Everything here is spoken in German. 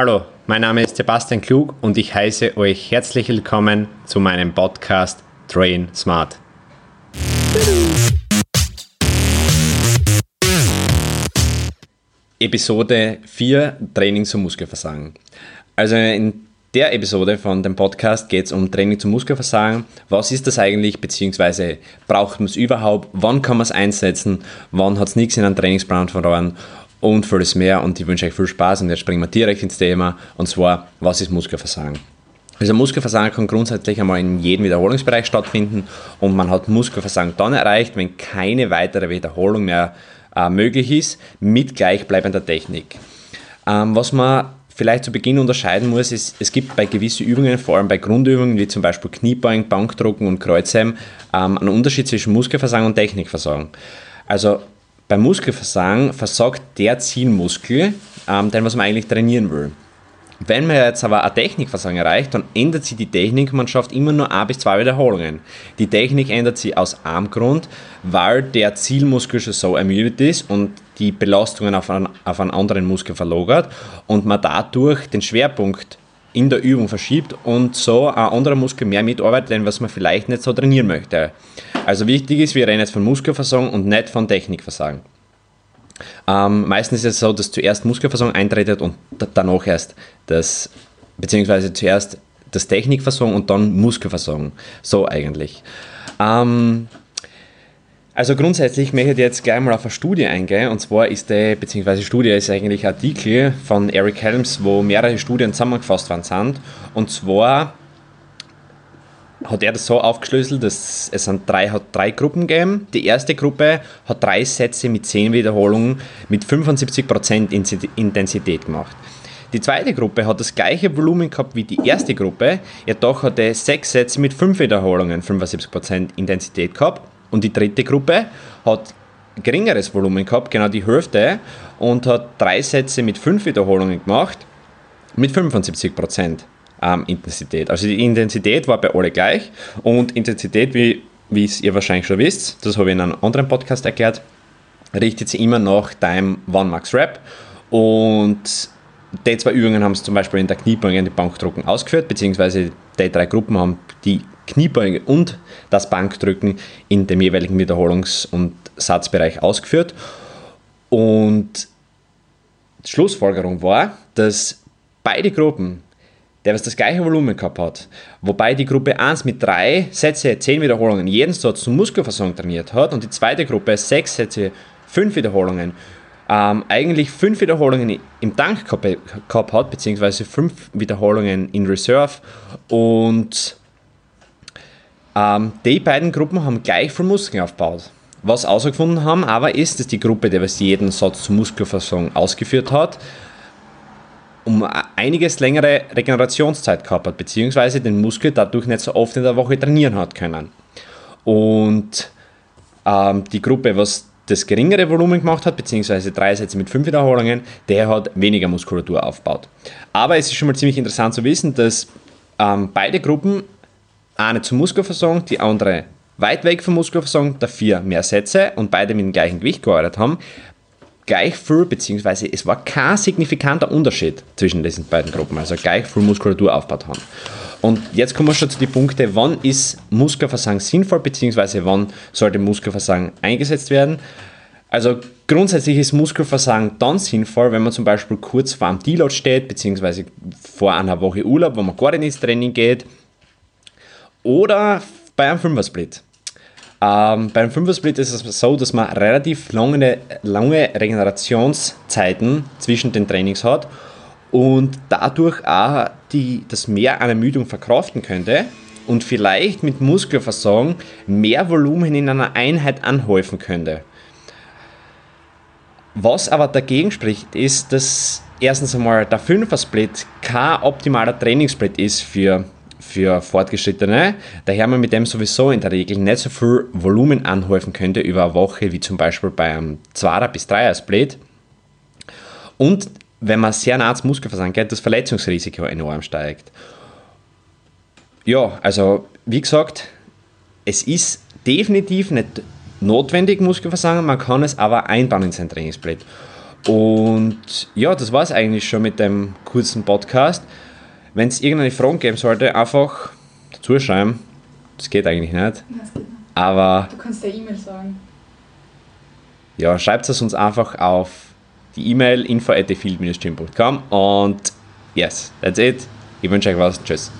Hallo, mein Name ist Sebastian Klug und ich heiße euch herzlich willkommen zu meinem Podcast Train Smart. Episode 4 Training zum Muskelversagen. Also in der Episode von dem Podcast geht es um Training zum Muskelversagen. Was ist das eigentlich, beziehungsweise braucht man es überhaupt? Wann kann man es einsetzen? Wann hat es nichts in einem Trainingsplan verloren? Und vieles mehr. Und ich wünsche euch viel Spaß und jetzt springen wir direkt ins Thema. Und zwar, was ist Muskelversagen? Also Muskelversagen kann grundsätzlich einmal in jedem Wiederholungsbereich stattfinden und man hat Muskelversagen dann erreicht, wenn keine weitere Wiederholung mehr äh, möglich ist, mit gleichbleibender Technik. Ähm, was man vielleicht zu Beginn unterscheiden muss, ist, es gibt bei gewissen Übungen, vor allem bei Grundübungen wie zum Beispiel Kniebeugen, Bankdrucken und Kreuzheben, ähm, einen Unterschied zwischen Muskelversagen und Technikversagen. Also beim Muskelversagen versagt der Zielmuskel, ähm, den was man eigentlich trainieren will. Wenn man jetzt aber ein Technikversagen erreicht, dann ändert sich die Technik, man schafft immer nur ein bis zwei Wiederholungen. Die Technik ändert sich aus einem Grund, weil der Zielmuskel schon so ermüdet ist und die Belastungen auf einen, auf einen anderen Muskel verlagert und man dadurch den Schwerpunkt in der Übung verschiebt und so ein anderer Muskel mehr mitarbeitet, den was man vielleicht nicht so trainieren möchte. Also wichtig ist, wir reden jetzt von Muskelversagen und nicht von Technikversagen. Ähm, meistens ist es so, dass zuerst Muskelversagen eintretet und danach erst das, beziehungsweise zuerst das Technikversagen und dann Muskelversagen. So eigentlich. Ähm, also grundsätzlich möchte ich jetzt gleich mal auf eine Studie eingehen. Und zwar ist die, beziehungsweise Studie ist eigentlich ein Artikel von Eric Helms, wo mehrere Studien zusammengefasst worden sind. Und zwar hat er das so aufgeschlüsselt, dass es an drei, hat drei Gruppen gegeben. Die erste Gruppe hat drei Sätze mit zehn Wiederholungen mit 75% Intensität gemacht. Die zweite Gruppe hat das gleiche Volumen gehabt wie die erste Gruppe, jedoch hatte sechs Sätze mit fünf Wiederholungen 75% Intensität gehabt. Und die dritte Gruppe hat geringeres Volumen gehabt, genau die Hälfte, und hat drei Sätze mit fünf Wiederholungen gemacht mit 75% ähm, Intensität. Also die Intensität war bei alle gleich und Intensität, wie, wie es ihr wahrscheinlich schon wisst, das habe ich in einem anderen Podcast erklärt, richtet sich immer nach deinem One Max Rap und die zwei Übungen haben es zum Beispiel in der Kniebeuge und die Bankdrücken ausgeführt, beziehungsweise die drei Gruppen haben die Kniebeuge und das Bankdrücken in dem jeweiligen Wiederholungs- und Satzbereich ausgeführt. Und die Schlussfolgerung war, dass beide Gruppen der was das gleiche Volumen gehabt hat, wobei die Gruppe 1 mit drei Sätze, 10 Wiederholungen jeden Satz zum Muskelversorgung trainiert hat und die zweite Gruppe 6 Sätze, 5 Wiederholungen, ähm, eigentlich 5 Wiederholungen im Tank gehabt hat, beziehungsweise 5 Wiederholungen in Reserve und ähm, die beiden Gruppen haben gleich viel Muskeln aufgebaut. Was herausgefunden haben aber ist, dass die Gruppe, die was jeden Satz zur Muskelversorgung ausgeführt hat, um einiges längere Regenerationszeit gehabt hat, beziehungsweise den Muskel dadurch nicht so oft in der Woche trainieren hat können. Und ähm, die Gruppe, was das geringere Volumen gemacht hat, beziehungsweise drei Sätze mit fünf Wiederholungen, der hat weniger Muskulatur aufgebaut. Aber es ist schon mal ziemlich interessant zu wissen, dass ähm, beide Gruppen, eine zur Muskelversorgung, die andere weit weg vom Muskelversorgung, dafür mehr Sätze und beide mit dem gleichen Gewicht gearbeitet haben, gleich viel, beziehungsweise es war kein signifikanter Unterschied zwischen diesen beiden Gruppen, also gleich viel Muskulatur aufgebaut haben. Und jetzt kommen wir schon zu den Punkten, wann ist Muskelversagen sinnvoll, beziehungsweise wann sollte Muskelversagen eingesetzt werden. Also grundsätzlich ist Muskelversagen dann sinnvoll, wenn man zum Beispiel kurz vor einem Deload steht, beziehungsweise vor einer Woche Urlaub, wo man gar nicht ins Training geht, oder bei einem Fünfer-Split. Ähm, beim Fünfer-Split ist es so, dass man relativ lange, lange Regenerationszeiten zwischen den Trainings hat und dadurch auch die, das mehr an Ermüdung verkraften könnte und vielleicht mit Muskelversagen mehr Volumen in einer Einheit anhäufen könnte. Was aber dagegen spricht, ist, dass erstens einmal der Fünfer-Split kein optimaler Trainingssplit ist für für Fortgeschrittene, daher man mit dem sowieso in der Regel nicht so viel Volumen anhäufen könnte über eine Woche, wie zum Beispiel bei einem 2er bis 3er Split. Und wenn man sehr nah ans Muskelversagen geht, das Verletzungsrisiko enorm steigt. Ja, also wie gesagt, es ist definitiv nicht notwendig, Muskelversagen, man kann es aber einbauen in sein Trainingssplit. Und ja, das war es eigentlich schon mit dem kurzen Podcast. Wenn es irgendeine Fragen geben sollte, einfach dazu schreiben. Das geht eigentlich nicht. Aber. Du kannst der E-Mail sagen. Ja, schreibt es uns einfach auf die E-Mail info at field-gym.com und yes, that's it. Ich wünsche euch was. Tschüss.